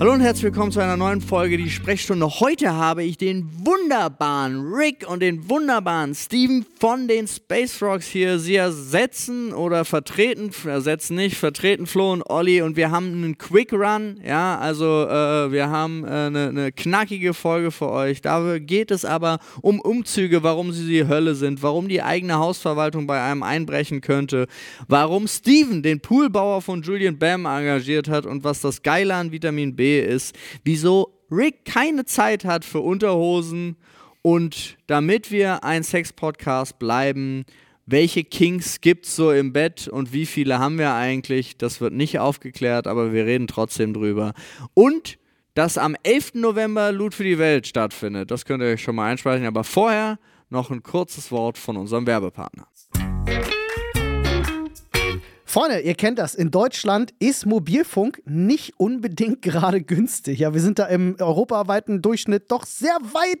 Hallo und herzlich willkommen zu einer neuen Folge Die Sprechstunde. Heute habe ich den wunderbaren Rick und den wunderbaren Steven von den Space Rocks hier. Sie ersetzen oder vertreten, ersetzen nicht, vertreten Flo und Olli und wir haben einen Quick Run. Ja, also äh, wir haben äh, eine, eine knackige Folge für euch. Da geht es aber um Umzüge, warum sie die Hölle sind, warum die eigene Hausverwaltung bei einem einbrechen könnte, warum Steven den Poolbauer von Julian Bam engagiert hat und was das Geile an Vitamin B ist, wieso Rick keine Zeit hat für Unterhosen und damit wir ein Sex-Podcast bleiben, welche Kings gibt es so im Bett und wie viele haben wir eigentlich? Das wird nicht aufgeklärt, aber wir reden trotzdem drüber. Und dass am 11. November Loot für die Welt stattfindet. Das könnt ihr euch schon mal einspeichern. Aber vorher noch ein kurzes Wort von unserem Werbepartner. Freunde, ihr kennt das. In Deutschland ist Mobilfunk nicht unbedingt gerade günstig. Ja, wir sind da im europaweiten Durchschnitt doch sehr weit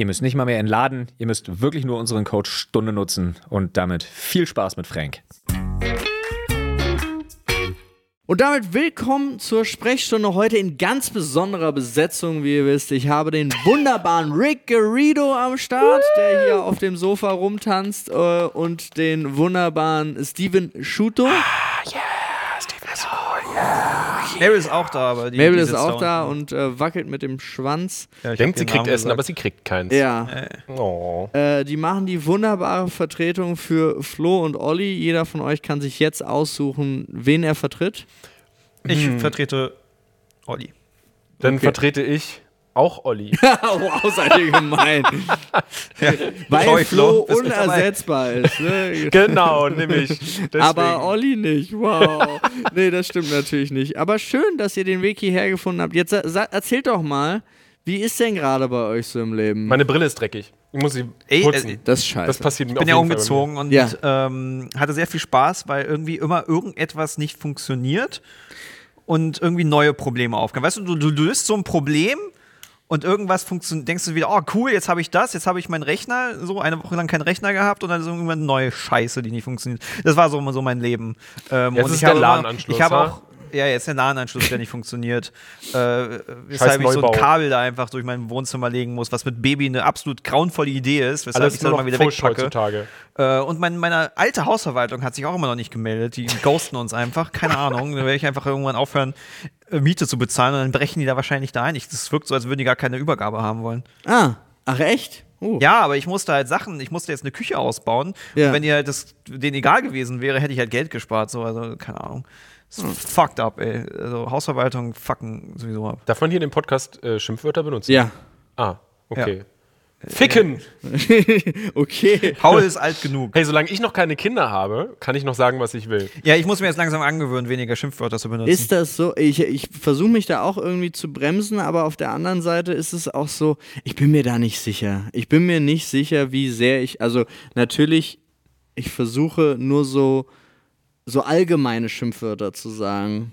Ihr müsst nicht mal mehr entladen, ihr müsst wirklich nur unseren Code Stunde nutzen und damit viel Spaß mit Frank. Und damit willkommen zur Sprechstunde heute in ganz besonderer Besetzung, wie ihr wisst. Ich habe den wunderbaren Rick Garrido am Start, der hier auf dem Sofa rumtanzt, äh, und den wunderbaren Steven Schuto. Ah, yeah, Mabel ist auch da, aber die, Mabel die ist auch da und äh, wackelt mit dem Schwanz. Ja, Denkt, sie kriegt Essen, gesagt. aber sie kriegt keins. Ja. Äh. Oh. Äh, die machen die wunderbare Vertretung für Flo und Olli. Jeder von euch kann sich jetzt aussuchen, wen er vertritt. Ich hm. vertrete Olli. Dann okay. vertrete ich auch Olli. wow, seid ihr gemein. ja, Weil Flo unersetzbar ist. Ne? genau, nämlich. Deswegen. Aber Olli nicht. Wow. nee, das stimmt natürlich nicht. Aber schön, dass ihr den Weg hierher gefunden habt. Jetzt erzählt doch mal, wie ist denn gerade bei euch so im Leben? Meine Brille ist dreckig. Ich muss sie Ey, putzen. Äh, das ist scheiße. Das passiert mir Ich bin ja umgezogen und ja. Ähm, hatte sehr viel Spaß, weil irgendwie immer irgendetwas nicht funktioniert und irgendwie neue Probleme aufkommen. Weißt du, du, du löst so ein Problem und irgendwas funktioniert, denkst du wieder, oh cool, jetzt habe ich das, jetzt habe ich meinen Rechner, so eine Woche lang keinen Rechner gehabt und dann ist irgendwann eine neue Scheiße, die nicht funktioniert. Das war so, so mein Leben. Ähm, jetzt und ist ich der LAN-Anschluss. Ich habe auch, ja, jetzt der LAN-Anschluss, der nicht funktioniert. Äh, weshalb ich so ein Kabel da einfach durch mein Wohnzimmer legen muss, was mit Baby eine absolut grauenvolle Idee ist, weshalb Alles ich das mal wieder wegpacke. Heutzutage. Äh, und mein, meine alte Hausverwaltung hat sich auch immer noch nicht gemeldet. Die ghosten uns einfach. Keine Ahnung. Dann werde ich einfach irgendwann aufhören, äh, Miete zu bezahlen und dann brechen die da wahrscheinlich da ein. Das wirkt so, als würden die gar keine Übergabe haben wollen. Ah, ach echt? Uh. Ja, aber ich musste halt Sachen, ich musste jetzt eine Küche ausbauen. Ja. Und wenn ihr halt das denen egal gewesen wäre, hätte ich halt Geld gespart. So, also, keine Ahnung. Das hm. fucked up, ey. Also Hausverwaltung fucken sowieso ab. Darf man hier in dem Podcast äh, Schimpfwörter benutzen? Ja. Ah, okay. Ja. Ficken! okay. Paul ist alt genug. Hey, solange ich noch keine Kinder habe, kann ich noch sagen, was ich will. Ja, ich muss mir jetzt langsam angewöhnen, weniger Schimpfwörter zu benutzen. Ist das so? Ich, ich versuche mich da auch irgendwie zu bremsen, aber auf der anderen Seite ist es auch so, ich bin mir da nicht sicher. Ich bin mir nicht sicher, wie sehr ich, also natürlich, ich versuche nur so so allgemeine Schimpfwörter zu sagen.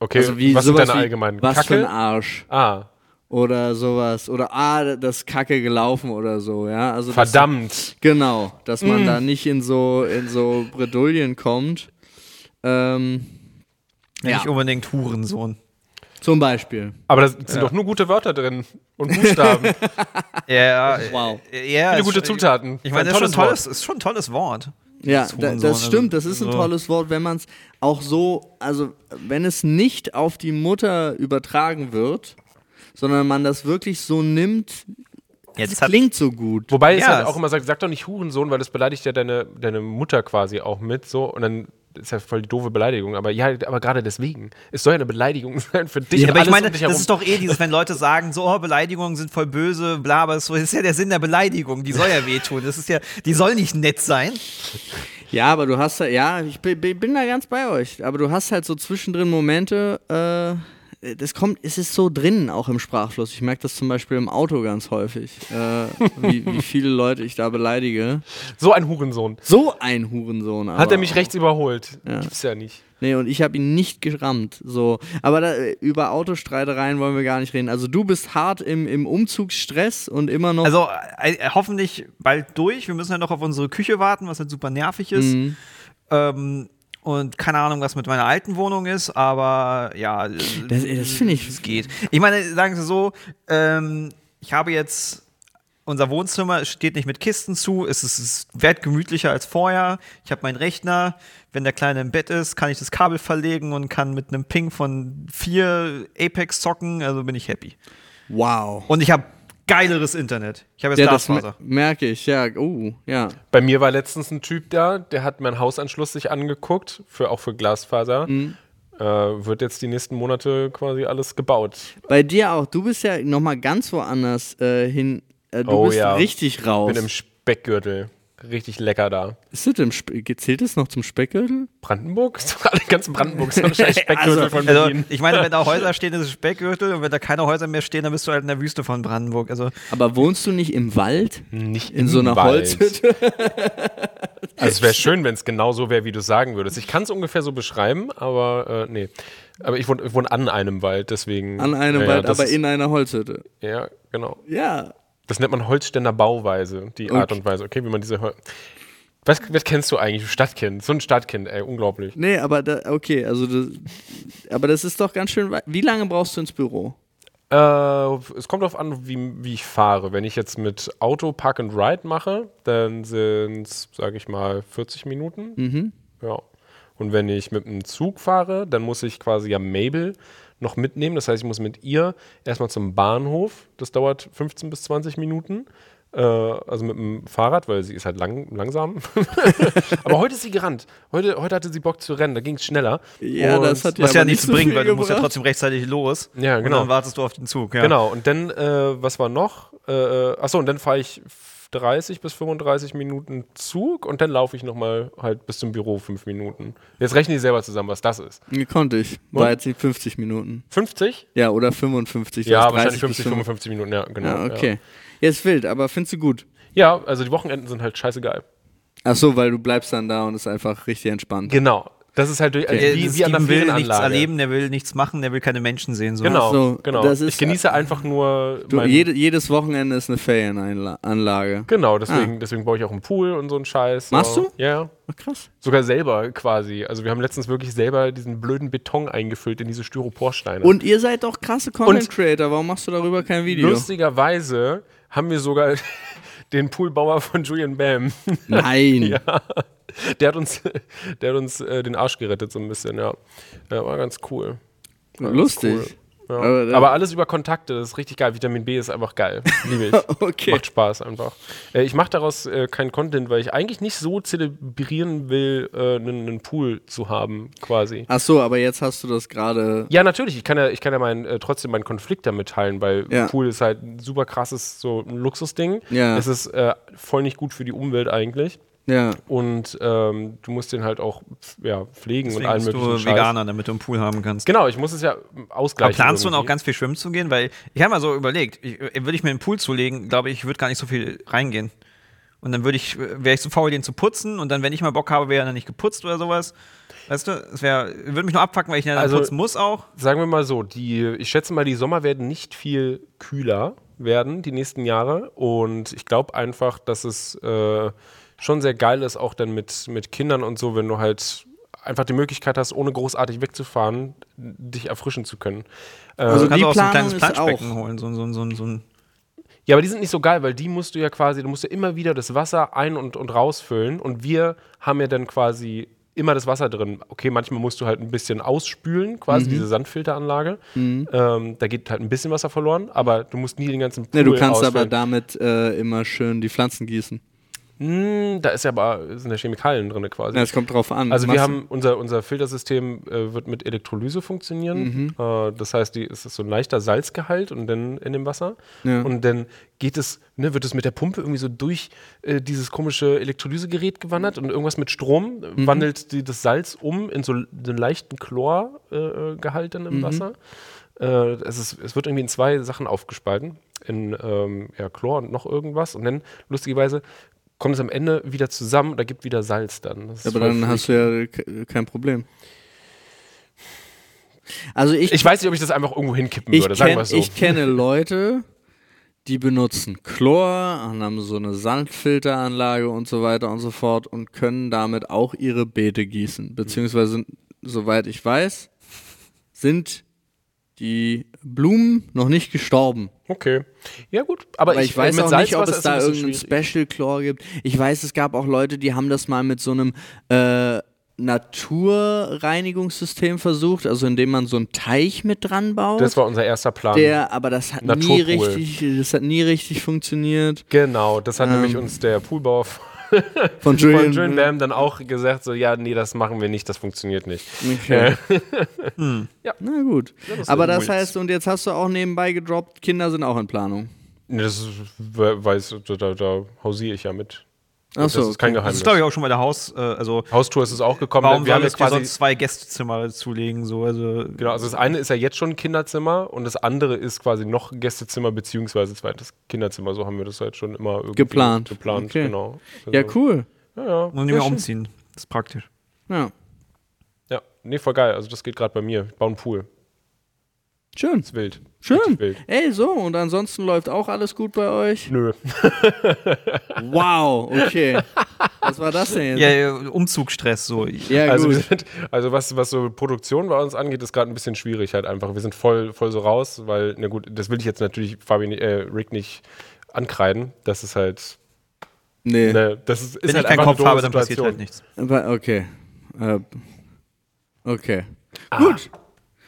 Okay, also wie, was sind deine allgemeinen? Was Kacke? für ein Arsch. Ah. Oder sowas. Oder ah, das ist Kacke gelaufen oder so, ja. Also Verdammt. Das, genau, dass man mm. da nicht in so, in so Bredouillen kommt. Ähm, ja. Nicht unbedingt Hurensohn. Zum Beispiel. Aber da sind ja. doch nur gute Wörter drin und Buchstaben. ja, wow. Ja, Viele gute Zutaten. Ich meine, das ist schon, tolles, ist schon ein tolles Wort. Ja, da, das stimmt, das ist ein tolles Wort, wenn man es auch so, also wenn es nicht auf die Mutter übertragen wird, sondern man das wirklich so nimmt, Jetzt das klingt so gut. Wobei ja, es halt auch immer sagt, sag doch nicht Hurensohn, weil das beleidigt ja deine, deine Mutter quasi auch mit so und dann ist ja voll die doofe Beleidigung, aber ja, aber gerade deswegen. Es soll ja eine Beleidigung sein für dich. Ja, aber ich meine, um das ist doch eh dieses, wenn Leute sagen, so, oh, Beleidigungen sind voll böse, bla, aber das ist ja der Sinn der Beleidigung, die soll ja wehtun. Das ist ja, die soll nicht nett sein. Ja, aber du hast ja, ich bin da ganz bei euch, aber du hast halt so zwischendrin Momente, äh, das kommt, es ist so drin auch im Sprachfluss. Ich merke das zum Beispiel im Auto ganz häufig, äh, wie, wie, viele Leute ich da beleidige. So ein Hurensohn. So ein Hurensohn. Hat er mich auch. rechts überholt? Ja. Gibt's ja nicht. Nee, und ich habe ihn nicht gerammt. So. Aber da, über Autostreitereien wollen wir gar nicht reden. Also du bist hart im, im Umzugsstress und immer noch. Also äh, hoffentlich bald durch. Wir müssen ja noch auf unsere Küche warten, was halt super nervig ist. Mhm. Ähm, und keine Ahnung, was mit meiner alten Wohnung ist, aber ja. Das, das finde ich. Es geht. Ich meine, sagen Sie so, ähm, ich habe jetzt. Unser Wohnzimmer steht nicht mit Kisten zu, es ist, es wird gemütlicher als vorher. Ich habe meinen Rechner. Wenn der Kleine im Bett ist, kann ich das Kabel verlegen und kann mit einem Ping von vier Apex zocken. Also bin ich happy. Wow. Und ich habe geileres Internet. Ich habe jetzt ja, Glasfaser. merke ich, ja. Uh, ja. Bei mir war letztens ein Typ da, der hat meinen Hausanschluss sich angeguckt, für, auch für Glasfaser. Mhm. Äh, wird jetzt die nächsten Monate quasi alles gebaut. Bei dir auch. Du bist ja nochmal ganz woanders äh, hin. Äh, du oh, bist ja. richtig raus. Ich bin im Speckgürtel richtig lecker da. Ist das im zählt das noch zum Speckgürtel? Brandenburg? Alle ganzen Brandenburg sind wahrscheinlich Speckgürtel also, von Berlin. Also, ich meine, wenn da Häuser stehen, ist es Speckgürtel und wenn da keine Häuser mehr stehen, dann bist du halt in der Wüste von Brandenburg. Also Aber wohnst du nicht im Wald? Nicht in so einer Wald. Holzhütte? also es wäre schön, wenn es genau so wäre, wie du sagen würdest. Ich kann es ungefähr so beschreiben, aber äh, nee. Aber ich wohne, ich wohne, an einem Wald, deswegen. An einem ja, Wald, aber in einer Holzhütte. Ja, genau. Ja, das nennt man Holzständer Bauweise, die. Art und Weise. Okay, wie man diese. Hol was, was kennst du eigentlich? Stadtkind. So ein Stadtkind, ey, unglaublich. Nee, aber da, okay, also das, aber das ist doch ganz schön. Wie lange brauchst du ins Büro? Äh, es kommt darauf an, wie, wie ich fahre. Wenn ich jetzt mit Auto Park and Ride mache, dann sind es, sage ich mal, 40 Minuten. Mhm. Ja. Und wenn ich mit einem Zug fahre, dann muss ich quasi ja Mabel noch mitnehmen. Das heißt, ich muss mit ihr erstmal zum Bahnhof. Das dauert 15 bis 20 Minuten. Äh, also mit dem Fahrrad, weil sie ist halt lang, langsam. Aber heute ist sie gerannt. Heute, heute hatte sie Bock zu rennen, da ging es schneller. Ja, und das hat ja, ja nichts so bringen, weil du musst ja trotzdem rechtzeitig los. Ja, genau. Und dann wartest du auf den Zug. Ja. Genau, und dann, äh, was war noch? Äh, äh achso, und dann fahre ich 30 bis 35 Minuten Zug und dann laufe ich nochmal halt bis zum Büro fünf Minuten. Jetzt rechne ich selber zusammen, was das ist. Wie konnte ich. War jetzt nicht 50 Minuten. 50? Ja, oder 55. Ja, wahrscheinlich 50, 55 Minuten, ja, genau. Ja, okay. Ja. Jetzt wild, aber findest du gut? Ja, also die Wochenenden sind halt scheißegal. Ach so, weil du bleibst dann da und ist einfach richtig entspannt. Genau. Das ist halt durch, also okay. wie, wie an einer will nichts erleben, der will nichts machen, der will keine Menschen sehen. So. Genau, so, genau. ich genieße einfach nur. Du, jede, jedes Wochenende ist eine Ferienanlage. Genau, deswegen, ah. deswegen baue ich auch einen Pool und so einen Scheiß. Machst du? Ja. Oh, krass. Sogar selber quasi. Also wir haben letztens wirklich selber diesen blöden Beton eingefüllt in diese Styroporsteine. Und ihr seid doch krasse Content Creator. Warum machst du darüber kein Video? Lustigerweise haben wir sogar den Poolbauer von Julian Bam. Nein. ja. Der hat uns, der hat uns äh, den Arsch gerettet, so ein bisschen, ja. ja war ganz cool. War Lustig. Ganz cool. Ja. Aber, Aber, alles über Kontakte, das ist richtig geil. Vitamin B ist einfach geil. Liebe ich. okay. Macht Spaß einfach. Äh, ich mache daraus äh, keinen Content, weil ich eigentlich nicht so zelebrieren will, einen, äh, Pool zu haben, quasi. Ach so, aber jetzt hast du das gerade. Ja, natürlich. Ich kann ja, ich kann ja mein, äh, trotzdem meinen Konflikt damit teilen, weil ja. Pool ist halt ein super krasses so ein Luxusding. Ja. Es ist äh, voll nicht gut für die Umwelt eigentlich. Ja. Und ähm, du musst den halt auch ja, pflegen Deswegen und allen möglichen du Veganer, damit du einen Pool haben kannst. Genau, ich muss es ja ausgleichen. Aber planst irgendwie. du auch ganz viel schwimmen zu gehen? Weil ich habe mal so überlegt, ich, äh, würde ich mir einen Pool zulegen, glaube ich, würde gar nicht so viel reingehen. Und dann würde ich, wäre ich so faul, den zu putzen und dann, wenn ich mal Bock habe, wäre er dann nicht geputzt oder sowas. Weißt du, es würde mich nur abfacken, weil ich dann also, putzen muss auch. Sagen wir mal so, die, ich schätze mal, die Sommer werden nicht viel kühler werden die nächsten Jahre. Und ich glaube einfach, dass es äh, schon sehr geil ist, auch dann mit, mit Kindern und so, wenn du halt einfach die Möglichkeit hast, ohne großartig wegzufahren, dich erfrischen zu können. Äh, also du kannst auch so ein kleines Planschbecken holen, so, so, so, so ein Ja, aber die sind nicht so geil, weil die musst du ja quasi, du musst ja immer wieder das Wasser ein- und, und rausfüllen und wir haben ja dann quasi immer das Wasser drin. Okay, manchmal musst du halt ein bisschen ausspülen, quasi mhm. diese Sandfilteranlage. Mhm. Ähm, da geht halt ein bisschen Wasser verloren, aber du musst nie den ganzen Pool ja, Du kannst ausfüllen. aber damit äh, immer schön die Pflanzen gießen. Mm, da ist ja aber sind ja Chemikalien drin quasi. Ja, es kommt drauf an. Also wir haben unser, unser Filtersystem äh, wird mit Elektrolyse funktionieren. Mhm. Äh, das heißt, die, es ist so ein leichter Salzgehalt und dann in dem Wasser. Ja. Und dann geht es, ne, wird es mit der Pumpe irgendwie so durch äh, dieses komische Elektrolysegerät gewandert und irgendwas mit Strom mhm. wandelt die, das Salz um in so einen leichten Chlorgehalt dann im mhm. Wasser. Äh, es, ist, es wird irgendwie in zwei Sachen aufgespalten in ähm, ja, Chlor und noch irgendwas. Und dann, lustigerweise, kommt es am Ende wieder zusammen und da gibt wieder Salz dann. aber dann hast du ja kein Problem. Also ich, ich weiß nicht, ob ich das einfach irgendwo hinkippen würde, sagen wir so. Ich kenne Leute, die benutzen Chlor und haben so eine Sandfilteranlage und so weiter und so fort und können damit auch ihre Beete gießen. Beziehungsweise, soweit ich weiß, sind die Blumen noch nicht gestorben. Okay. Ja, gut. Aber, Aber ich, ich, weiß auch Salz nicht, ob es da irgendein Special Chlor gibt. Ich weiß, es gab auch Leute, die haben das mal mit so einem äh, Naturreinigungssystem versucht, also indem man so einen Teich mit dran baut. Das war unser erster Plan. Der, aber das hat nie richtig, das hat nie richtig funktioniert. Genau, das hat ähm, nämlich uns der Poolbauer von Julian, von Julian Bam dann auch gesagt, so, ja, nee, das machen wir nicht, das funktioniert nicht. Okay. hm. Ja. Na gut. Ja, Aber das heißt, und jetzt hast du auch nebenbei gedroppt, Kinder sind auch in Planung. Das weiß, da, da hausiere ich ja mit. Ach so, das ist kein Geheimnis. Das ist, glaube ich, auch schon bei der Haus, äh, also Haustour ist es auch gekommen. Warum wir haben jetzt quasi zwei Gästezimmer zulegen, so also genau. Also das eine ist ja jetzt schon ein Kinderzimmer und das andere ist quasi noch ein Gästezimmer beziehungsweise zweites Kinderzimmer. So haben wir das halt schon immer irgendwie geplant. Geplant, okay. genau. Also, ja, cool. Ja, ja. Und nicht mehr umziehen. Das ist praktisch. Ja. Ja, nee, voll geil. Also das geht gerade bei mir. Ich baue einen Pool. Schön. Ist wild. Schön. Wild. Ey, so, und ansonsten läuft auch alles gut bei euch? Nö. wow, okay. Was war das denn jetzt? Ja, Umzugsstress so. Ja, also, sind, also was, was so Produktion bei uns angeht, ist gerade ein bisschen schwierig halt einfach. Wir sind voll, voll so raus, weil, na gut, das will ich jetzt natürlich Fabian, äh, Rick nicht ankreiden. Das ist halt. Nee. Ne, das ist, Wenn ist halt ich keinen Kopf habe, dann passiert halt nichts. Okay. Uh, okay. Ah. Gut.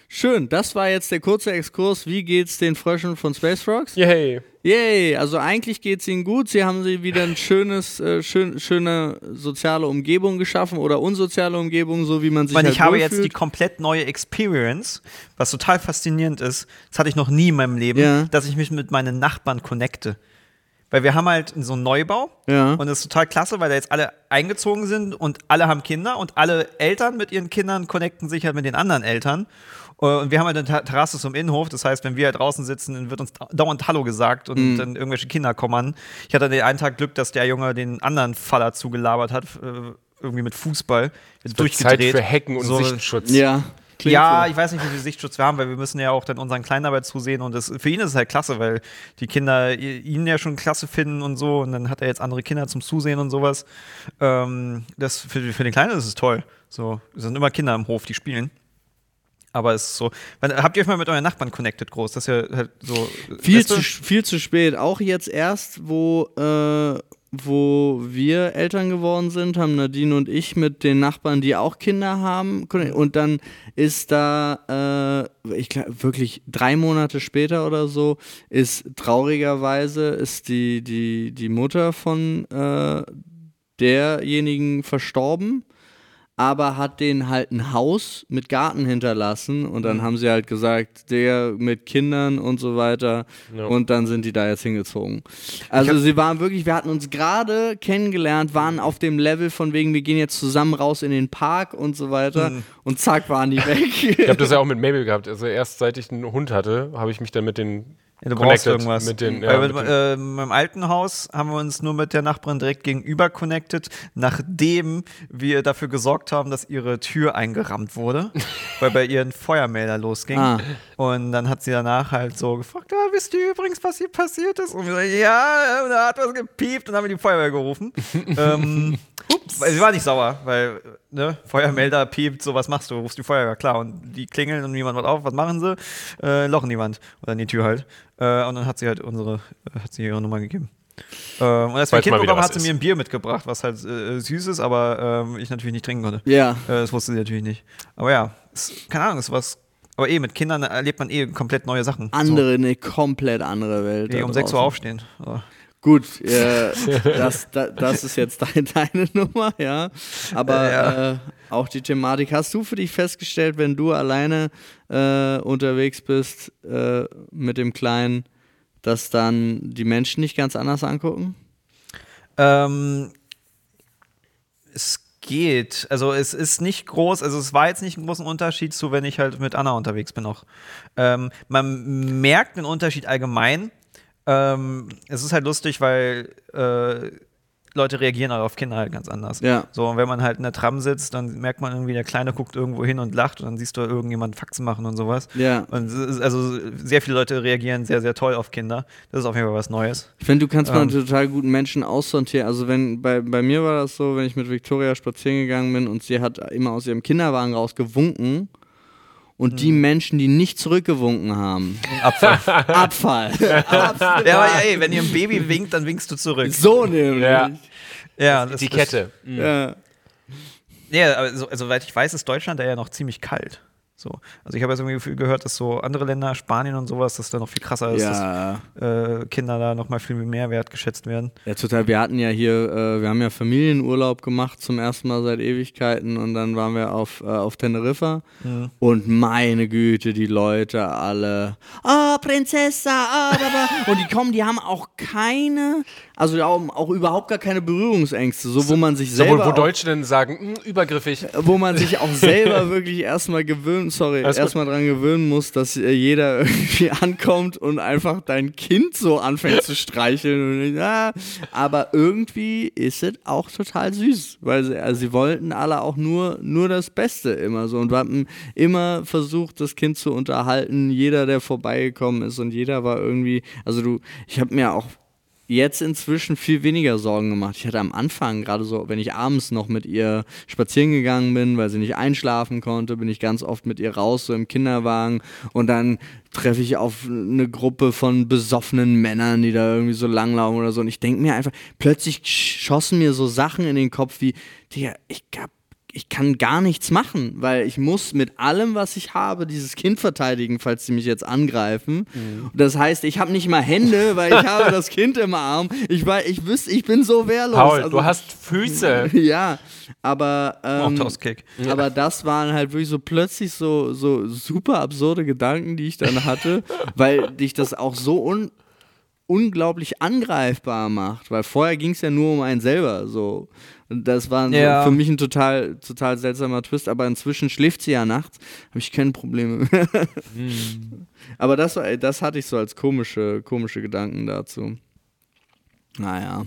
Schön, das war jetzt der kurze Exkurs. Wie geht's den Fröschen von Space Frogs? Yay. Yay, also eigentlich geht's ihnen gut. Sie haben sie wieder ein schönes, äh, schön, schöne soziale Umgebung geschaffen oder unsoziale Umgebung, so wie man sich Weil halt ich habe jetzt die komplett neue Experience, was total faszinierend ist. Das hatte ich noch nie in meinem Leben, ja. dass ich mich mit meinen Nachbarn connecte. Weil wir haben halt so einen Neubau ja. und das ist total klasse, weil da jetzt alle eingezogen sind und alle haben Kinder und alle Eltern mit ihren Kindern connecten sich halt mit den anderen Eltern. Äh, und wir haben halt eine Terrasse zum Innenhof. Das heißt, wenn wir halt draußen sitzen, dann wird uns dauernd Hallo gesagt und mhm. dann irgendwelche Kinder kommen. Ich hatte den einen Tag Glück, dass der Junge den anderen Faller zugelabert hat, äh, irgendwie mit Fußball. Jetzt durchgedreht. Zeit für Hecken und so, Sichtschutz. Ja. Klingt ja, so. ich weiß nicht, wie viel Sichtschutz wir haben, weil wir müssen ja auch dann unseren Kleinarbeit zusehen und das, für ihn ist es halt klasse, weil die Kinder ihn ja schon klasse finden und so und dann hat er jetzt andere Kinder zum Zusehen und sowas. Ähm, das, für, für den Kleinen ist es toll. So, es sind immer Kinder im Hof, die spielen. Aber es ist so. Habt ihr euch mal mit euren Nachbarn connected groß? Das ist ja halt so. Viel, zu, viel zu spät. Auch jetzt erst, wo, äh, wo wir Eltern geworden sind, haben Nadine und ich mit den Nachbarn, die auch Kinder haben. Und dann ist da, äh, ich glaube, wirklich drei Monate später oder so, ist traurigerweise ist die, die, die Mutter von äh, derjenigen verstorben aber hat denen halt ein Haus mit Garten hinterlassen und dann mhm. haben sie halt gesagt, der mit Kindern und so weiter ja. und dann sind die da jetzt hingezogen. Also sie waren wirklich, wir hatten uns gerade kennengelernt, waren auf dem Level von wegen, wir gehen jetzt zusammen raus in den Park und so weiter mhm. und zack waren die weg. ich habe das ja auch mit Mabel gehabt, also erst seit ich einen Hund hatte, habe ich mich dann mit den ja, du brauchst irgendwas. Mit den, ja, mit, mit äh, meinem alten Haus haben wir uns nur mit der Nachbarin direkt gegenüber connected, nachdem wir dafür gesorgt haben, dass ihre Tür eingerammt wurde, weil bei ihr ein Feuermelder losging. Ah. Und dann hat sie danach halt so gefragt, ah, wisst ihr übrigens, was hier passiert ist? Und wir so, ja, da hat was gepiept und dann haben wir die Feuerwehr gerufen. ähm, Ups. Weil sie war nicht sauer, weil ne, Feuermelder piept, so was machst du, rufst die Feuerwehr, klar. Und die klingeln und niemand macht auf, was machen sie? Äh, Loch in die Wand oder in die Tür halt. Äh, und dann hat sie halt unsere, äh, hat sie ihre Nummer gegeben. Ähm, und als wir ein Kind bekommen, hat sie mir ein Bier mitgebracht, was halt äh, süß ist, aber ähm, ich natürlich nicht trinken konnte. Ja. Äh, das wusste sie natürlich nicht. Aber ja, ist, keine Ahnung, ist was. Aber eh, mit Kindern erlebt man eh komplett neue Sachen. Andere, so. eine komplett andere Welt. Nee, um 6 Uhr aufstehen. Aber. Gut, äh, das, das, das, ist jetzt deine, deine Nummer, ja. Aber ja. Äh, auch die Thematik, hast du für dich festgestellt, wenn du alleine äh, unterwegs bist äh, mit dem Kleinen, dass dann die Menschen nicht ganz anders angucken? Ähm, es geht. Also es ist nicht groß, also es war jetzt nicht ein großer Unterschied zu, wenn ich halt mit Anna unterwegs bin noch. Ähm, man merkt den Unterschied allgemein, ähm, es ist halt lustig, weil äh, Leute reagieren auch auf Kinder halt ganz anders. Ja. So, und wenn man halt in der Tram sitzt, dann merkt man irgendwie, der Kleine guckt irgendwo hin und lacht und dann siehst du irgendjemand Faxen machen und sowas. Ja. Und also sehr viele Leute reagieren sehr, sehr toll auf Kinder. Das ist auf jeden Fall was Neues. Ich finde, du kannst ähm, mal total guten Menschen aussortieren. Also wenn, bei, bei mir war das so, wenn ich mit Victoria spazieren gegangen bin und sie hat immer aus ihrem Kinderwagen rausgewunken und mhm. die Menschen, die nicht zurückgewunken haben. Abfall. Abfall. Abfall. Ja, aber ey, wenn ihr ein Baby winkt, dann winkst du zurück. So nämlich. Ja, ja das, die Kette. Mhm. Ja. Ja, aber so, soweit ich weiß, ist Deutschland da ja noch ziemlich kalt. So. Also ich habe jetzt irgendwie Gefühl gehört, dass so andere Länder, Spanien und sowas, dass da noch viel krasser ist, ja. dass äh, Kinder da noch mal viel mehr wertgeschätzt werden. Ja, total. Wir hatten ja hier, äh, wir haben ja Familienurlaub gemacht zum ersten Mal seit Ewigkeiten und dann waren wir auf, äh, auf Teneriffa mhm. und meine Güte, die Leute alle, ah, oh, Prinzessa, ah, oh, und die kommen, die haben auch keine also auch, auch, überhaupt gar keine Berührungsängste, so wo man sich selber. So, wo, wo Deutsche dann sagen, mh, hm, übergriffig. Wo man sich auch selber wirklich erstmal gewöhnen, sorry, erstmal dran gewöhnen muss, dass äh, jeder irgendwie ankommt und einfach dein Kind so anfängt zu streicheln. Und, ja, aber irgendwie ist es auch total süß, weil sie, also sie wollten alle auch nur, nur das Beste immer so und wir haben immer versucht, das Kind zu unterhalten. Jeder, der vorbeigekommen ist und jeder war irgendwie, also du, ich habe mir auch jetzt inzwischen viel weniger Sorgen gemacht. Ich hatte am Anfang, gerade so, wenn ich abends noch mit ihr spazieren gegangen bin, weil sie nicht einschlafen konnte, bin ich ganz oft mit ihr raus, so im Kinderwagen und dann treffe ich auf eine Gruppe von besoffenen Männern, die da irgendwie so langlaufen oder so und ich denke mir einfach, plötzlich schossen mir so Sachen in den Kopf wie, Digga, ich hab ich kann gar nichts machen, weil ich muss mit allem, was ich habe, dieses Kind verteidigen, falls sie mich jetzt angreifen. Mhm. Das heißt, ich habe nicht mal Hände, weil ich habe das Kind im Arm. Ich, war, ich wüsste, ich bin so wehrlos. Paul, also, du hast Füße. ja, aber ähm, aber das waren halt wirklich so plötzlich so, so super absurde Gedanken, die ich dann hatte, weil dich das auch so un unglaublich angreifbar macht, weil vorher ging es ja nur um einen selber so. Das war ja. für mich ein total, total seltsamer Twist, aber inzwischen schläft sie ja nachts, habe ich keine Probleme mehr. mhm. Aber das, war, das hatte ich so als komische, komische Gedanken dazu. Naja.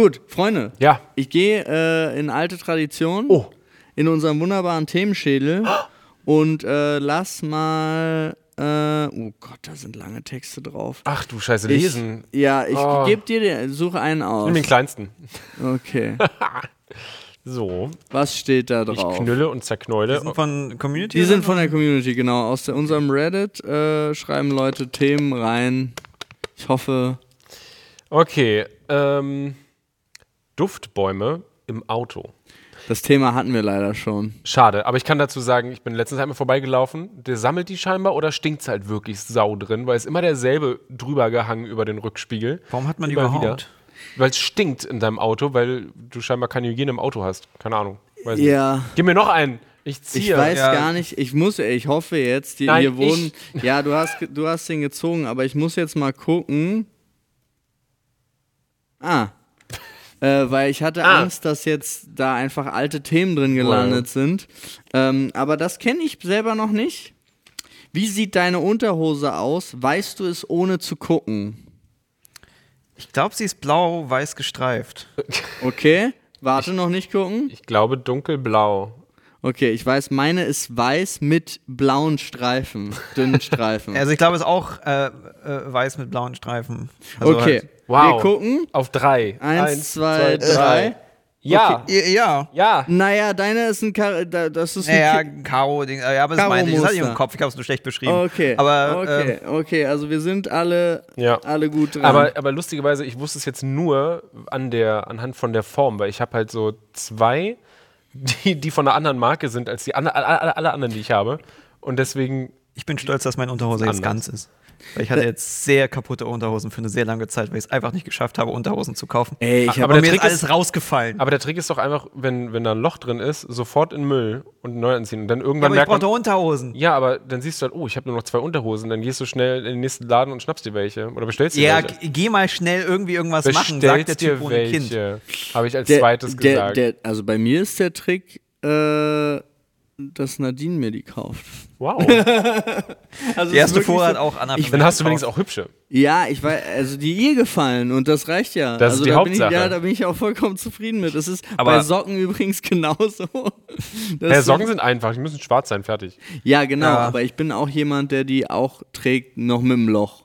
Gut, Freunde. Ja. Ich gehe äh, in alte Tradition. Oh. in unserem wunderbaren Themenschädel und äh, lass mal. Äh, oh Gott, da sind lange Texte drauf. Ach du Scheiße, lesen. Ich, ja, ich oh. gebe dir den, suche einen aus. Nimm den kleinsten. Okay. so. Was steht da drauf? Ich knülle und zerknäule. Die sind von Community? Die sind von der Community, genau. Aus der, unserem Reddit äh, schreiben Leute Themen rein. Ich hoffe. Okay. Ähm, Duftbäume im Auto. Das Thema hatten wir leider schon. Schade, aber ich kann dazu sagen, ich bin letztens einmal vorbeigelaufen. Der sammelt die scheinbar oder stinkt es halt wirklich sau drin, weil es immer derselbe drüber gehangen über den Rückspiegel. Warum hat man die überhaupt? Wieder. Weil es stinkt in deinem Auto, weil du scheinbar keine Hygiene im Auto hast. Keine Ahnung. Weiß ja. Nicht. Gib mir noch einen. Ich ziehe. Ich weiß ja. gar nicht, ich muss, ich hoffe jetzt, die Nein, hier wohnen. Ja, du hast, du hast den gezogen, aber ich muss jetzt mal gucken. Ah, äh, weil ich hatte ah. Angst, dass jetzt da einfach alte Themen drin gelandet wow. sind. Ähm, aber das kenne ich selber noch nicht. Wie sieht deine Unterhose aus? Weißt du es ohne zu gucken? Ich glaube, sie ist blau-weiß gestreift. Okay, warte ich, noch nicht gucken. Ich glaube dunkelblau. Okay, ich weiß, meine ist weiß mit blauen Streifen, dünnen Streifen. also ich glaube, es ist auch äh, äh, weiß mit blauen Streifen. Also okay, halt wow. wir gucken. Auf drei. Eins, Eins zwei, zwei, drei. Ja. Okay. Ja. Ja. Naja, deine ist ein Kar das ist naja, ein Karo-Ding. Ja, aber das Karo meine ich. Das hatte ich im Kopf. Ich habe es nur schlecht beschrieben. Okay. Aber, okay, ähm, okay. Also wir sind alle, ja. alle gut dran. Aber, aber lustigerweise, ich wusste es jetzt nur an der, anhand von der Form, weil ich habe halt so zwei die, die von einer anderen Marke sind als die alle, alle, alle anderen, die ich habe. Und deswegen. Ich bin stolz, dass meine Unterhose jetzt ganz ist. Weil ich hatte jetzt sehr kaputte Unterhosen für eine sehr lange Zeit, weil ich es einfach nicht geschafft habe, Unterhosen zu kaufen. Ey, ich habe mir Trick alles ist, rausgefallen. Aber der Trick ist doch einfach, wenn, wenn da ein Loch drin ist, sofort in Müll und neu anziehen. Und dann irgendwann ja, aber merkt ich man, Unterhosen. Ja, aber dann siehst du halt, oh, ich habe nur noch zwei Unterhosen. Dann gehst du schnell in den nächsten Laden und schnappst dir welche. Oder bestellst dir ja, welche. Ja, geh mal schnell irgendwie irgendwas Bestellst machen, sagt der Typ ohne welche, Kind. Habe ich als der, zweites der, gesagt. Der, also bei mir ist der Trick, äh, dass Nadine mir die kauft. Wow. also die erste Vorrat so, auch Anna. Ich, dann hast du wenigstens auch hübsche. Ja, ich weiß, also die ihr gefallen und das reicht ja. Das also ist die da Hauptsache. Bin ich, ja, da bin ich auch vollkommen zufrieden mit. Das ist aber bei Socken übrigens genauso. Ja, Socken sind einfach, die müssen schwarz sein, fertig. Ja, genau, ja. aber ich bin auch jemand, der die auch trägt, noch mit dem Loch.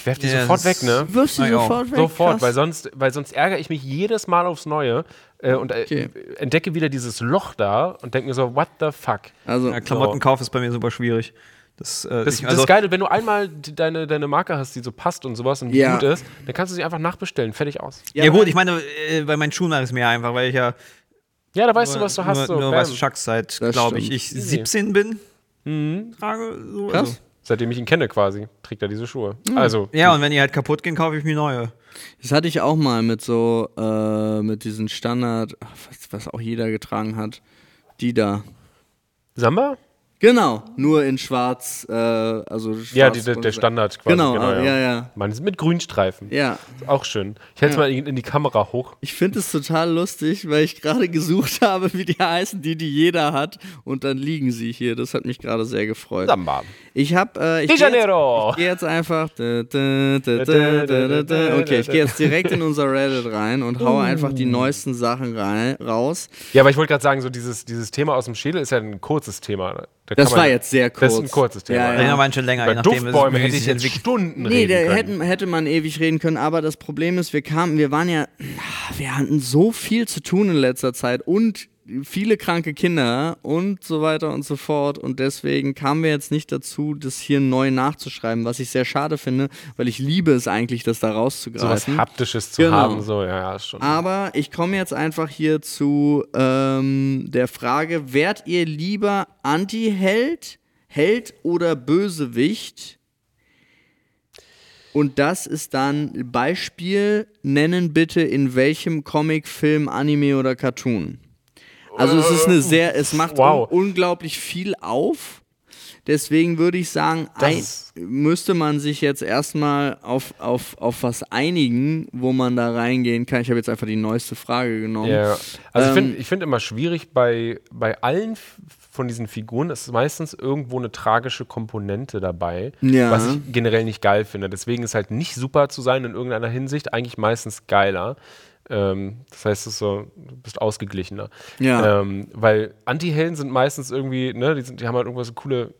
Ich werf die ja, sofort weg, ne? Wirfst du sofort weg? Sofort, weil sonst, weil sonst ärgere ich mich jedes Mal aufs Neue äh, und äh, okay. entdecke wieder dieses Loch da und denke mir so, what the fuck? Also, ja, Klamottenkauf ist bei mir super schwierig. Das, äh, das, ich, also das ist geil, wenn du einmal deine, deine Marke hast, die so passt und sowas und die ja. gut ist, dann kannst du sie einfach nachbestellen, fertig aus. Ja, ja gut, ich meine, äh, bei meinen Schuhen ist mir einfach, weil ich ja. Ja, da weißt nur, du, was du hast. Nur, so, nur was Chucks seit, glaube ich, ich 17 bin. Mhm. Trage so. Krass. Also. Seitdem ich ihn kenne quasi, trägt er diese Schuhe. Mhm. Also. Ja, und wenn die halt kaputt gehen, kaufe ich mir neue. Das hatte ich auch mal mit so, äh, mit diesen Standard, was, was auch jeder getragen hat. Die da. Samba? Genau, nur in schwarz, äh, also schwarz Ja, die, der, der Standard quasi. Genau, genau ja. ja, ja. Man ist mit Grünstreifen. Ja. Auch schön. Ich es ja. mal in, in, die Kamera hoch. Ich finde es total lustig, weil ich gerade gesucht habe, wie die heißen, die die jeder hat. Und dann liegen sie hier. Das hat mich gerade sehr gefreut. Samba. Ich habe, äh, ich gehe jetzt, geh jetzt, einfach, okay, ich gehe jetzt direkt in unser Reddit rein und hau einfach die neuesten Sachen rein, raus. Ja, aber ich wollte gerade sagen, so dieses, dieses Thema aus dem Schädel ist ja ein kurzes Thema. Da das war jetzt sehr kurz. Das ist ein kurzes Thema. Ja, ja. ja manche länger. Bei Duftbäume hätte ich jetzt Stunden nee, reden können. Hätten, hätte man ewig reden können, aber das Problem ist, wir kamen, wir waren ja, wir hatten so viel zu tun in letzter Zeit und viele kranke Kinder und so weiter und so fort. Und deswegen kamen wir jetzt nicht dazu, das hier neu nachzuschreiben, was ich sehr schade finde, weil ich liebe es eigentlich, das da rauszugreifen. So was Haptisches zu genau. haben, so, ja, ja, schon. Aber ich komme jetzt einfach hier zu ähm, der Frage: Wärt ihr lieber Anti-Held, Held oder Bösewicht? Und das ist dann Beispiel, nennen bitte in welchem Comic, Film, Anime oder Cartoon. Also es ist eine sehr, es macht wow. un unglaublich viel auf. Deswegen würde ich sagen, ein, müsste man sich jetzt erstmal auf, auf, auf was einigen, wo man da reingehen kann. Ich habe jetzt einfach die neueste Frage genommen. Ja, also ähm, ich finde ich find immer schwierig, bei, bei allen von diesen Figuren ist meistens irgendwo eine tragische Komponente dabei, ja. was ich generell nicht geil finde. Deswegen ist halt nicht super zu sein in irgendeiner Hinsicht eigentlich meistens geiler. Ähm, das heißt, du, so, du bist ausgeglichener. Ja. Ähm, weil Anti-Helden sind meistens irgendwie, ne, die, sind, die haben halt irgendwas so coole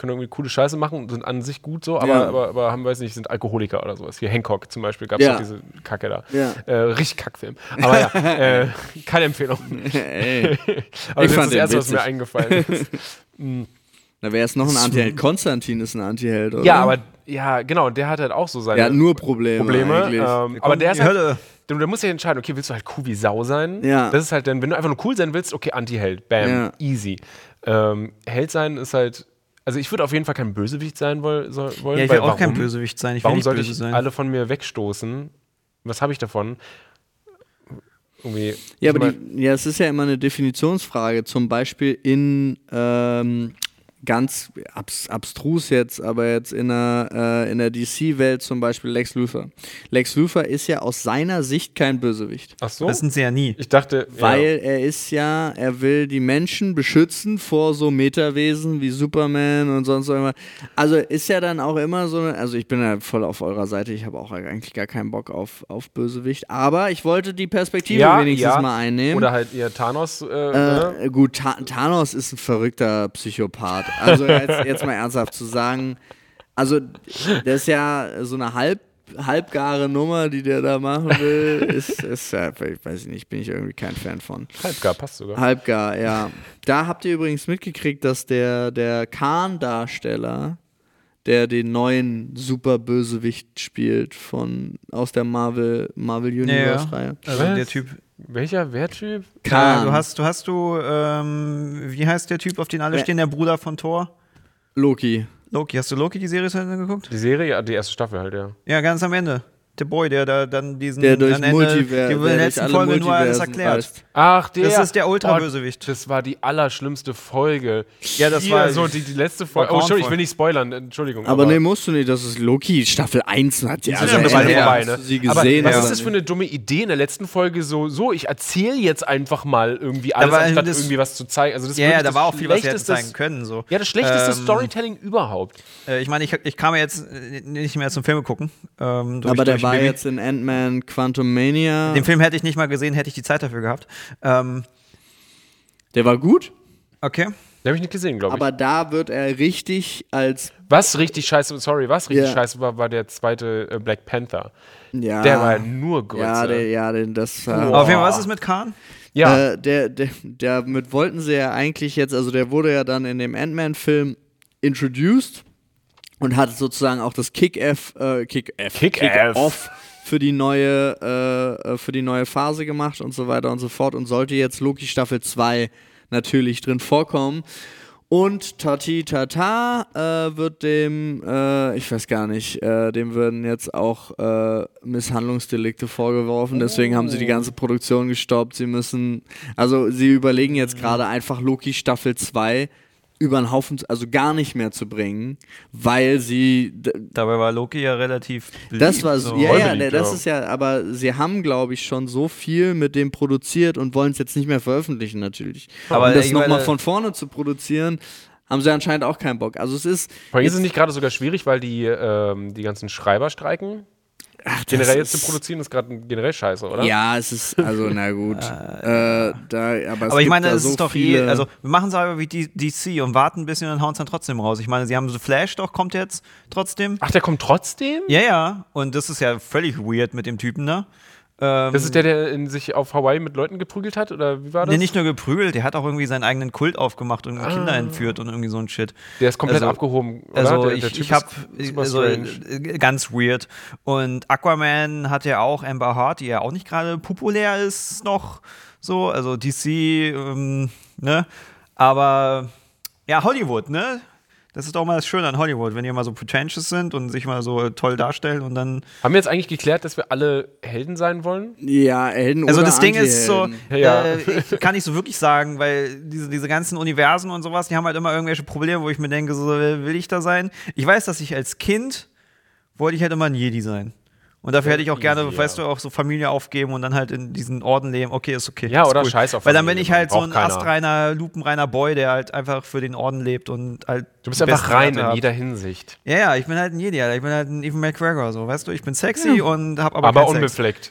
können irgendwie coole Scheiße machen und sind an sich gut so, aber, ja. aber, aber, haben, weiß nicht, sind Alkoholiker oder sowas. Hier Hancock zum Beispiel gab es ja. diese Kacke da. Ja. Äh, richtig Kackfilm. Aber ja, äh, keine Empfehlung. Ey. aber ich das ist das Erste, was mir eingefallen ist. Da wäre es noch ein Antiheld. Konstantin ist ein Antiheld, oder? Ja, aber ja, genau, der hat halt auch so seine ja, nur Probleme. Probleme ähm, aber der ist halt, du, du musst ja entscheiden, okay, willst du halt cool wie Sau sein? Ja. Das ist halt dann, wenn du einfach nur cool sein willst, okay, Anti-Held, bam, ja. easy. Ähm, Held sein ist halt, also ich würde auf jeden Fall kein Bösewicht sein wollen. Ja, ich will auch warum, kein Bösewicht sein. Ich warum sollte ich sein. alle von mir wegstoßen? Was habe ich davon? Irgendwie, ja, aber die, ja, es ist ja immer eine Definitionsfrage. Zum Beispiel in ähm, ganz abs abstrus jetzt, aber jetzt in der, äh, in der DC-Welt zum Beispiel Lex Luthor. Lex Luthor ist ja aus seiner Sicht kein Bösewicht. Ach so? Das sind sie ja nie. Ich dachte. Weil ja. er ist ja, er will die Menschen beschützen vor so Metawesen wie Superman und sonst irgendwas. Also ist ja dann auch immer so, also ich bin ja voll auf eurer Seite, ich habe auch eigentlich gar keinen Bock auf, auf Bösewicht, aber ich wollte die Perspektive ja, wenigstens ja. mal einnehmen. Oder halt ihr Thanos. Äh, äh, ne? gut, Ta Thanos ist ein verrückter Psychopath. Also jetzt, jetzt mal ernsthaft zu sagen, also das ist ja so eine halb halbgare Nummer, die der da machen will, ist, ist ja, ich weiß nicht, bin ich irgendwie kein Fan von. Halbgar passt sogar. Halbgar, ja. Da habt ihr übrigens mitgekriegt, dass der, der Khan-Darsteller, der den neuen Superbösewicht spielt von aus der Marvel, Marvel Universe-Reihe. Ja, also der Typ. Welcher? Wer Typ? Khan. du hast, du hast du, ähm, wie heißt der Typ, auf den alle stehen, der Bruder von Thor? Loki. Loki, hast du Loki die Serie geguckt? Die Serie, ja, die erste Staffel halt, ja. Ja, ganz am Ende der Boy, der da dann diesen der durch Multiverse, die in der letzten Folge nur alles erklärt. Ach, der. Das ist der Ultra-Bösewicht. Oh, das war die allerschlimmste Folge. Ja, das Hier, war so die, die letzte Folge. Oh, Entschuldigung, ich will nicht spoilern. Entschuldigung. Aber, aber nee, musst du nicht. Das ist Loki. Staffel 1 hat ja, also ja, vorbei, ne? sie gesehen. Aber was ist das für eine dumme Idee in der letzten Folge? So, so ich erzähle jetzt einfach mal irgendwie alles, war, anstatt irgendwie was zu zeigen. Also das ja, ja, da war auch viel, was sie zeigen können. So. Ja, das schlechteste ähm, Storytelling überhaupt. Äh, ich meine, ich, ich kam jetzt nicht mehr zum Filme gucken. Ähm, aber der war jetzt in Ant-Man Quantum Mania. Den Film hätte ich nicht mal gesehen, hätte ich die Zeit dafür gehabt. Ähm, der war gut. Okay. Den habe ich nicht gesehen, glaube ich. Aber da wird er richtig als. Was richtig scheiße, sorry, was richtig ja. scheiße war, war der zweite äh, Black Panther. Ja. Der war nur Grütze. Ja, der, ja den, das war. Auf jeden Fall, was ist mit Khan? Ja. Äh, der, der, der mit wollten sie ja eigentlich jetzt, also der wurde ja dann in dem Ant-Man-Film introduced und hat sozusagen auch das Kick-F, äh, Kick-F, Kick-Off Kick für die neue, äh, für die neue Phase gemacht und so weiter und so fort und sollte jetzt Loki Staffel 2 natürlich drin vorkommen. Und Tati Tata äh, wird dem, äh, ich weiß gar nicht, äh, dem würden jetzt auch äh, Misshandlungsdelikte vorgeworfen. Deswegen haben sie die ganze Produktion gestoppt. Sie müssen, also sie überlegen jetzt gerade einfach Loki Staffel 2 über den Haufen, also gar nicht mehr zu bringen, weil sie. Dabei war Loki ja relativ. Beliebt, das war so. Ja, ja, beliebt, das ja. ist ja, aber sie haben, glaube ich, schon so viel mit dem produziert und wollen es jetzt nicht mehr veröffentlichen, natürlich. Aber um das nochmal von vorne zu produzieren, haben sie anscheinend auch keinen Bock. Also es ist. Vor allem ist es nicht gerade sogar schwierig, weil die, ähm, die ganzen Schreiber streiken. Ach, generell jetzt zu produzieren ist gerade generell scheiße, oder? Ja, es ist, also na gut. äh, da, aber, aber ich meine, es so ist doch eh, also wir machen es aber wie DC und warten ein bisschen und hauen es dann trotzdem raus. Ich meine, sie haben so Flash doch, kommt jetzt trotzdem. Ach, der kommt trotzdem? Ja, ja. Und das ist ja völlig weird mit dem Typen, ne? Ähm, das ist der, der in sich auf Hawaii mit Leuten geprügelt hat? Oder wie war das? Nee, nicht nur geprügelt, der hat auch irgendwie seinen eigenen Kult aufgemacht und ah. Kinder entführt und irgendwie so ein Shit. Der ist komplett also, abgehoben. Oder? Also der, der ich, ich hab also, äh, ganz weird. Und Aquaman hat ja auch Amber Hart, die ja auch nicht gerade populär ist noch so. Also DC, ähm, ne? Aber ja, Hollywood, ne? Das ist doch mal das Schöne an Hollywood, wenn die mal so pretentious sind und sich mal so toll darstellen und dann. Haben wir jetzt eigentlich geklärt, dass wir alle Helden sein wollen? Ja, Helden Also das Ding ist so, ja. äh, ich kann nicht so wirklich sagen, weil diese, diese ganzen Universen und sowas, die haben halt immer irgendwelche Probleme, wo ich mir denke, so will ich da sein. Ich weiß, dass ich als Kind wollte ich halt immer ein Jedi sein. Und dafür hätte ich auch gerne, easy, weißt ja. du, auch so Familie aufgeben und dann halt in diesen Orden leben. Okay, ist okay. Ja, ist oder cool. scheiß auf Weil dann bin ich halt so ein keiner. astreiner, lupenreiner Boy, der halt einfach für den Orden lebt und halt. Du bist einfach rein in jeder Hinsicht. Ja, ja, ich bin halt ein Jedi, Ich bin halt ein Evan McGregor, so, weißt du, ich bin sexy ja. und hab aber. Aber unbefleckt.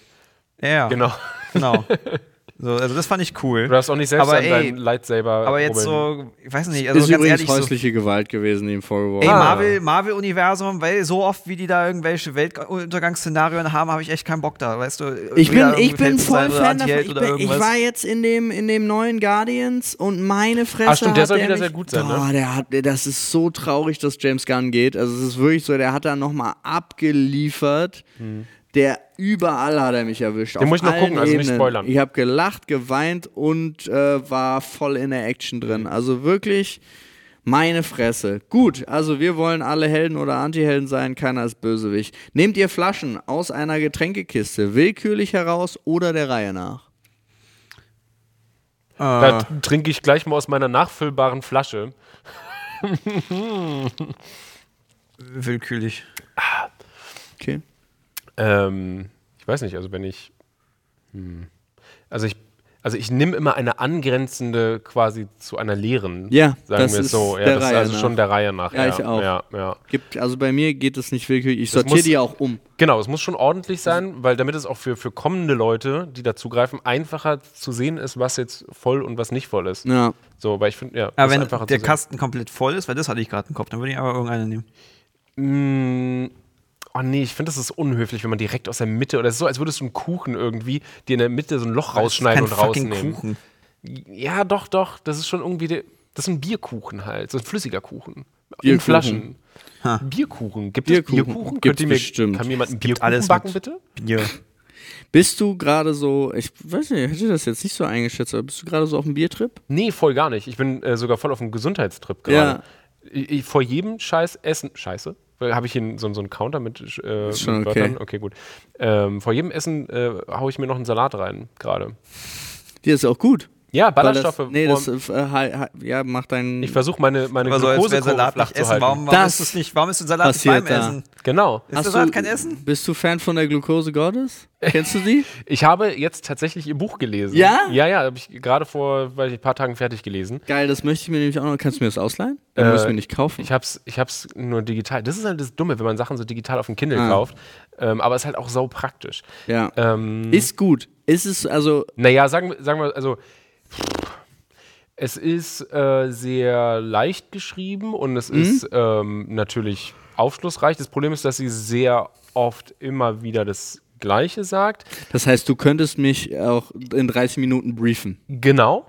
Ja. Genau. Genau. So, also das fand ich cool. Du hast auch nicht selbst aber, an ey, Lightsaber. Aber jetzt so, ich weiß nicht, also ist ganz übrigens ehrlich, häusliche so, Gewalt gewesen, die ihm vorgeworfen Ey, Marvel, Marvel-Universum, weil so oft, wie die da irgendwelche Weltuntergangsszenarien haben, habe ich echt keinen Bock da, weißt du? Ich bin, ich bin voll Fan davon. Ich, bin, ich, war jetzt in dem, in dem neuen Guardians und meine Fresse. Ach stimmt, der soll wieder mich, sehr gut sein, boah, ne? Der hat, das ist so traurig, dass James Gunn geht. Also es ist wirklich so, der hat da nochmal abgeliefert. Hm der überall hat er mich erwischt. Den muss ich noch gucken, also nicht spoilern. Ich habe gelacht, geweint und äh, war voll in der Action drin. Also wirklich meine Fresse. Gut, also wir wollen alle Helden oder Antihelden sein, keiner ist Bösewicht. Nehmt ihr Flaschen aus einer Getränkekiste willkürlich heraus oder der Reihe nach? Da trinke ich gleich mal aus meiner nachfüllbaren Flasche. willkürlich. Okay. Ähm, ich weiß nicht, also wenn ich. Hm, also ich also ich nehme immer eine angrenzende quasi zu einer leeren, ja, sagen wir es so. Ja, das Reihe ist also nach. schon der Reihe nach. Ja, ja ich auch. Ja, ja. Gibt, also bei mir geht es nicht wirklich, ich sortiere die auch um. Genau, es muss schon ordentlich sein, weil damit es auch für, für kommende Leute, die dazugreifen, einfacher zu sehen ist, was jetzt voll und was nicht voll ist. Ja. So, weil ich finde, ja. Aber wenn der Kasten komplett voll ist, weil das hatte ich gerade im Kopf, dann würde ich aber irgendeine nehmen. Oh nee, ich finde, das ist unhöflich, wenn man direkt aus der Mitte, oder es ist so, als würdest du einen Kuchen irgendwie, dir in der Mitte so ein Loch rausschneiden und rausnehmen. Kuchen. Ja, doch, doch. Das ist schon irgendwie, das ist ein Bierkuchen halt, so ein flüssiger Kuchen. Bierkuchen. In Flaschen. Ha. Bierkuchen. Gibt Bierkuchen. es Bierkuchen? Gibt Könnt ihr mir, bestimmt. Kann mir jemand einen Bierkuchen alles backen, bitte? Bier. Bist du gerade so, ich weiß nicht, hätte das jetzt nicht so eingeschätzt, aber bist du gerade so auf dem Biertrip? Nee, voll gar nicht. Ich bin äh, sogar voll auf dem Gesundheitstrip gerade. Ja. Ich, ich, vor jedem Scheiß Essen, Scheiße, habe ich hier so, so einen Counter mit, äh, mit okay. Wörtern? Okay, gut. Ähm, vor jedem Essen äh, haue ich mir noch einen Salat rein, gerade. Die ist auch gut. Ja, Ballaststoffe. Das, nee, das äh, ja, macht deinen. Ich versuche meine, meine Aber Glukose Salat flach zu halten. Warum, warum ist das nicht? Warum ist der Salat nicht beim da. Essen? Genau. Ist Hast Salat du, kein Essen? Bist du Fan von der Glukose Gottes? Kennst du sie? ich habe jetzt tatsächlich ihr Buch gelesen. Ja? Ja, ja, habe ich gerade vor weil ich, ein paar Tagen fertig gelesen. Geil, das möchte ich mir nämlich auch noch. Kannst du mir das ausleihen? Dann äh, müssen wir nicht kaufen. Ich hab's, ich hab's nur digital. Das ist halt das Dumme, wenn man Sachen so digital auf dem Kindle ah. kauft. Ähm, aber es ist halt auch sau praktisch. Ja. Ähm, ist gut. Ist es also. Naja, sagen, sagen wir, also. Es ist äh, sehr leicht geschrieben und es mhm. ist ähm, natürlich aufschlussreich. Das Problem ist, dass sie sehr oft immer wieder das Gleiche sagt. Das heißt, du könntest mich auch in 30 Minuten briefen. Genau.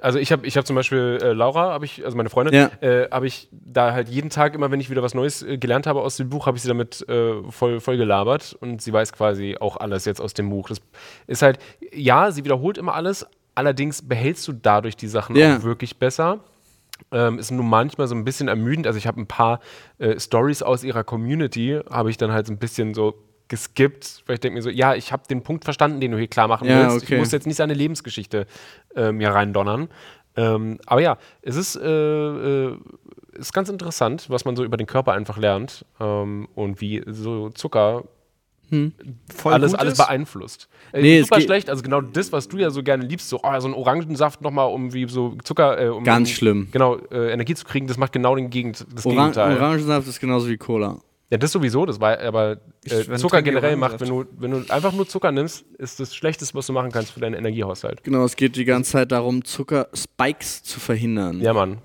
Also ich habe ich hab zum Beispiel äh, Laura, habe ich, also meine Freundin, ja. äh, habe ich da halt jeden Tag immer, wenn ich wieder was Neues äh, gelernt habe aus dem Buch, habe ich sie damit äh, voll, voll gelabert und sie weiß quasi auch alles jetzt aus dem Buch. Das ist halt, ja, sie wiederholt immer alles, Allerdings behältst du dadurch die Sachen ja. auch wirklich besser. Ähm, ist nur manchmal so ein bisschen ermüdend. Also ich habe ein paar äh, Stories aus ihrer Community, habe ich dann halt so ein bisschen so geskippt, weil ich denke mir so, ja, ich habe den Punkt verstanden, den du hier klar machen ja, willst. Okay. Ich muss jetzt nicht seine Lebensgeschichte äh, mir reindonnern. Ähm, aber ja, es ist, äh, äh, ist ganz interessant, was man so über den Körper einfach lernt ähm, und wie so Zucker hm. alles, alles beeinflusst. Äh, nee, super schlecht, also genau das, was du ja so gerne liebst, so, oh, so ein Orangensaft nochmal, um wie so Zucker, äh, um Ganz schlimm. Genau, äh, Energie zu kriegen, das macht genau den Gegend, das Orang Gegenteil. Orangensaft ist genauso wie Cola. Ja, das sowieso, das war aber äh, Zucker generell macht, wenn du, wenn du einfach nur Zucker nimmst, ist das Schlechteste, was du machen kannst für deinen Energiehaushalt. Genau, es geht die ganze Zeit darum, Zucker-Spikes zu verhindern. Ja, Mann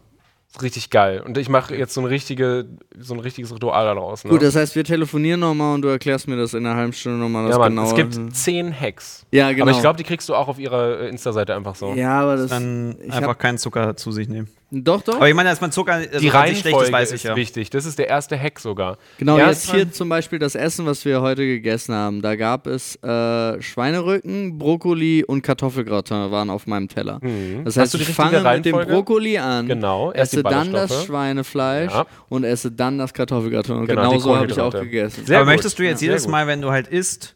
richtig geil. Und ich mache jetzt so, eine richtige, so ein richtiges Ritual daraus. Ne? Gut, das heißt, wir telefonieren nochmal und du erklärst mir das in einer halben Stunde nochmal. Ja, Mann, es gibt zehn Hacks. Ja, genau. Aber ich glaube, die kriegst du auch auf ihrer äh, Insta-Seite einfach so. Ja, aber das. Dann einfach keinen Zucker zu sich nehmen. Doch, doch. Aber ich meine, dass man Zucker also die Reihenfolge ist, weiß ich ja. wichtig. Das ist der erste Hack sogar. Genau, Erst jetzt hier zum Beispiel das Essen, was wir heute gegessen haben. Da gab es äh, Schweinerücken, Brokkoli und Kartoffelgratin waren auf meinem Teller. Mhm. Das heißt, ich fange mit dem Brokkoli an, genau, esse dann das Schweinefleisch ja. und esse dann das Kartoffelgratin. Und genau, genau so habe ich auch gegessen. Sehr Aber gut. möchtest du jetzt ja, jedes Mal, wenn du halt isst,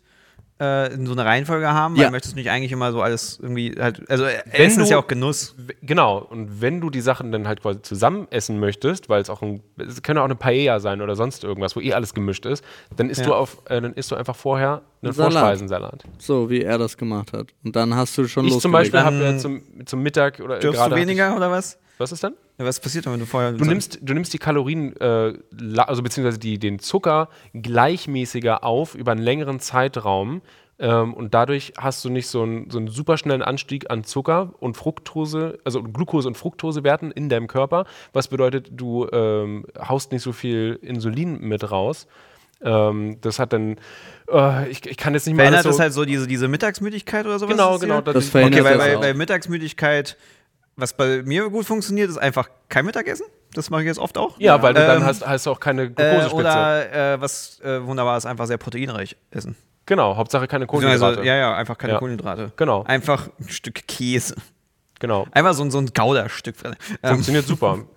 äh, in so eine Reihenfolge haben, weil ja. möchtest du nicht eigentlich immer so alles irgendwie halt, also wenn Essen du, ist ja auch Genuss. Genau, und wenn du die Sachen dann halt quasi zusammen essen möchtest, weil es auch ein, es könnte auch eine Paella sein oder sonst irgendwas, wo eh alles gemischt ist, dann isst ja. du auf, äh, dann isst du einfach vorher einen Salat. Vorspeisensalat. So, wie er das gemacht hat. Und dann hast du schon Ich zum Beispiel habe ja zum, zum Mittag oder Dürfst du weniger oder was? Was ist dann? Ja, was passiert, wenn du vorher. Du nimmst, du nimmst die Kalorien, äh, also beziehungsweise die, den Zucker gleichmäßiger auf über einen längeren Zeitraum Ähm, und dadurch hast du nicht so einen, so einen super schnellen Anstieg an Zucker und Fructose, also Glucose- und Fructosewerten in deinem Körper, was bedeutet, du ähm, haust nicht so viel Insulin mit raus. Ähm, das hat dann, äh, ich, ich, kann jetzt nicht mehr. Verändert so das halt so diese, diese Mittagsmüdigkeit oder sowas? Genau, genau. Das, okay, weil bei, bei Mittagsmüdigkeit, was bei mir gut funktioniert, ist einfach kein Mittagessen. Das mache ich jetzt oft auch. Ja, weil du ähm, dann hast, hast du auch keine Glukosespitze. Äh, oder äh, was äh, wunderbar ist, einfach sehr proteinreich essen. Genau, Hauptsache keine Kohlenhydrate. Also, ja, ja, einfach keine ja. Kohlenhydrate. Genau. Einfach ein Stück Käse. Genau. Einfach so, so ein Gouda-Stück. Funktioniert super.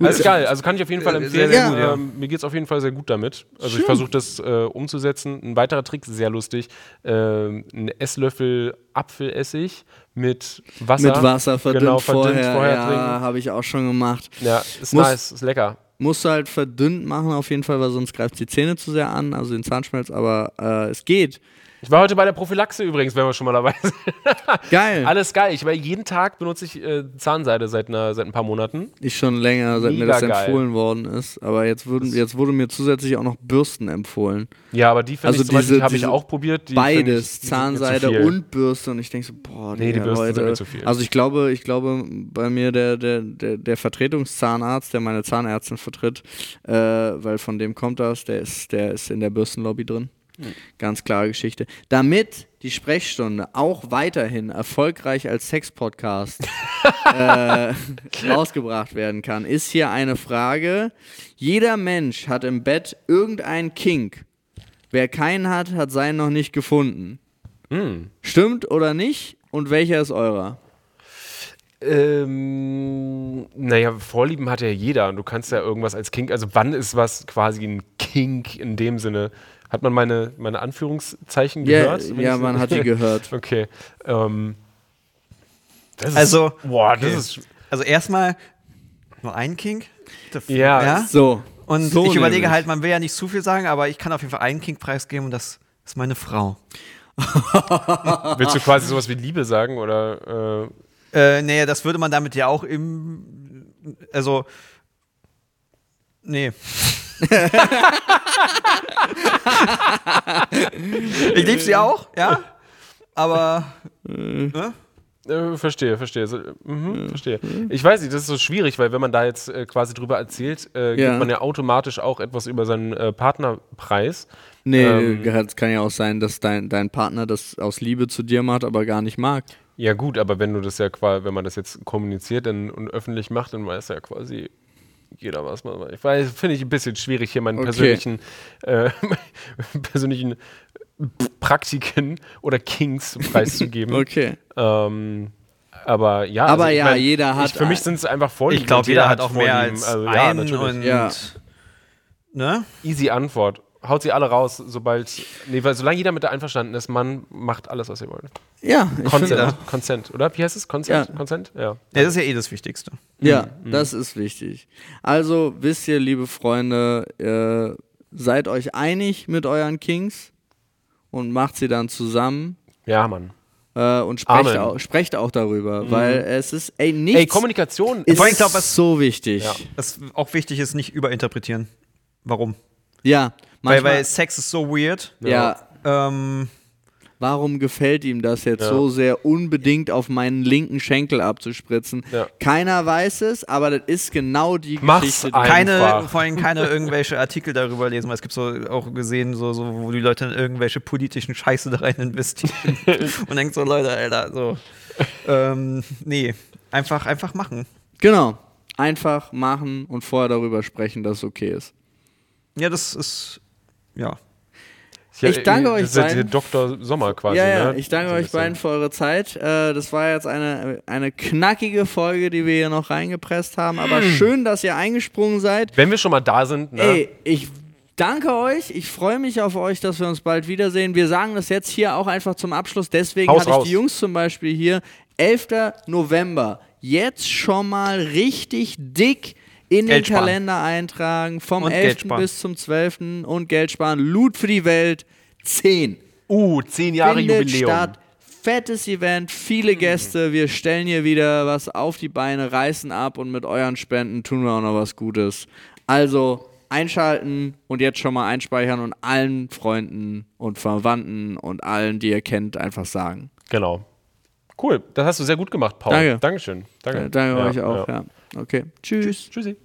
Alles geil, also kann ich auf jeden Fall empfehlen. Sehr, sehr gut, ja. ähm, mir geht es auf jeden Fall sehr gut damit. Also Schön. ich versuche das äh, umzusetzen. Ein weiterer Trick, sehr lustig, äh, ein Esslöffel Apfelessig mit Wasser. Mit Wasser verdünnt, genau, verdünnt vorher, vorher ja, habe ich auch schon gemacht. Ja, ist Muss, nice, ist lecker. Musst du halt verdünnt machen auf jeden Fall, weil sonst greift die Zähne zu sehr an, also den Zahnschmelz, aber äh, es geht. Ich war heute bei der Prophylaxe übrigens, wenn wir schon mal dabei sind. Geil. Alles geil. Ich, weil jeden Tag benutze ich äh, Zahnseide seit, einer, seit ein paar Monaten. Ich schon länger, seit Mega mir das empfohlen worden ist. Aber jetzt, würden, jetzt wurde mir zusätzlich auch noch Bürsten empfohlen. Ja, aber die finde also ich habe ich auch probiert. Beides, ich, Zahnseide und Bürste. Und ich denke so, boah, nee, die Bürste Leute. Sind mir zu viel. Also ich glaube, ich glaube, bei mir der, der, der, der Vertretungszahnarzt, der meine Zahnärztin vertritt, äh, weil von dem kommt das, der ist, der ist in der Bürstenlobby drin. Ganz klare Geschichte. Damit die Sprechstunde auch weiterhin erfolgreich als Sex-Podcast äh, rausgebracht werden kann, ist hier eine Frage. Jeder Mensch hat im Bett irgendeinen Kink. Wer keinen hat, hat seinen noch nicht gefunden. Mhm. Stimmt oder nicht? Und welcher ist eurer? Ähm, naja, Vorlieben hat ja jeder. Du kannst ja irgendwas als Kink, also wann ist was quasi ein Kink in dem Sinne? Hat man meine, meine Anführungszeichen gehört? Ja, man hat die gehört. okay. Ähm, also, boah, das ist. Also erstmal nur ein King. Ja. ja. So. Und so ich überlege nämlich. halt, man will ja nicht zu viel sagen, aber ich kann auf jeden Fall einen King preisgeben und das ist meine Frau. Willst du quasi sowas wie Liebe sagen oder? Äh, äh, nee, das würde man damit ja auch im. Also. Nee ich liebe sie auch, ja. Aber. Ne? Äh, verstehe, verstehe. So, mhm, verstehe. Ich weiß nicht, das ist so schwierig, weil wenn man da jetzt äh, quasi drüber erzählt, äh, ja. gibt man ja automatisch auch etwas über seinen äh, Partnerpreis. Nee, ähm, es kann ja auch sein, dass dein, dein Partner das aus Liebe zu dir macht, aber gar nicht mag. Ja, gut, aber wenn du das ja quasi, wenn man das jetzt kommuniziert und öffentlich macht, dann weiß er ja quasi jeder was mal. Ich weiß, finde ich ein bisschen schwierig, hier meinen okay. persönlichen, äh, persönlichen Praktiken oder Kings preiszugeben. okay. Ähm, aber ja, aber also, ja, mein, jeder hat. Ich, für mich sind es einfach Vorlieben. Ich glaube, jeder, jeder, hat auch Vorlieben. mehr als also, ja, einen und ja. ne? Easy Antwort haut sie alle raus, sobald. Nee, weil solange jeder mit der einverstanden ist, man macht alles, was ihr wollt. Ja, ich Consent, Consent, oder? Wie heißt es? Consent? Ja. Consent? Ja. ja. Das ist ja eh das Wichtigste. Ja, mhm. das ist wichtig. Also, wisst ihr, liebe Freunde, äh, seid euch einig mit euren Kings und macht sie dann zusammen. Ja, Mann. Äh, und sprecht auch, sprecht auch, darüber, mhm. weil es ist, ey, nichts. Ey, Kommunikation ist ich glaub, was so wichtig. Ja. Was auch wichtig ist, nicht überinterpretieren. Warum? Ja, weil, weil Sex ist so weird. Ja. Ähm, Warum gefällt ihm das jetzt ja. so sehr, unbedingt auf meinen linken Schenkel abzuspritzen? Ja. Keiner weiß es, aber das ist genau die Mach's Geschichte. Einfach. Keine, vor allem keine irgendwelche Artikel darüber lesen, weil es gibt so auch gesehen, so, so, wo die Leute in irgendwelche politischen Scheiße da rein investieren. und denkt so, Leute, Alter, so. ähm, nee, einfach, einfach machen. Genau. Einfach machen und vorher darüber sprechen, dass es okay ist. Ja, das ist, ja. Ich danke euch beiden. Dr. Sommer quasi. Ja, ja, ne? ich danke euch beiden für eure Zeit. Äh, das war jetzt eine, eine knackige Folge, die wir hier noch reingepresst haben. Aber hm. schön, dass ihr eingesprungen seid. Wenn wir schon mal da sind. Ne? Ey, ich danke euch. Ich freue mich auf euch, dass wir uns bald wiedersehen. Wir sagen das jetzt hier auch einfach zum Abschluss. Deswegen Haus hatte raus. ich die Jungs zum Beispiel hier. 11. November. Jetzt schon mal richtig dick in Geld den sparen. Kalender eintragen, vom und 11. bis zum 12. und Geld sparen. Loot für die Welt 10. Uh, 10 Jahre Findet Jubiläum. Statt. Fettes Event, viele Gäste. Wir stellen hier wieder was auf die Beine, reißen ab und mit euren Spenden tun wir auch noch was Gutes. Also einschalten und jetzt schon mal einspeichern und allen Freunden und Verwandten und allen, die ihr kennt, einfach sagen. Genau. Cool, das hast du sehr gut gemacht, Paul. Danke. Dankeschön. Danke, danke ja, euch auch, ja. Okay. Tschüss. Tschüssi.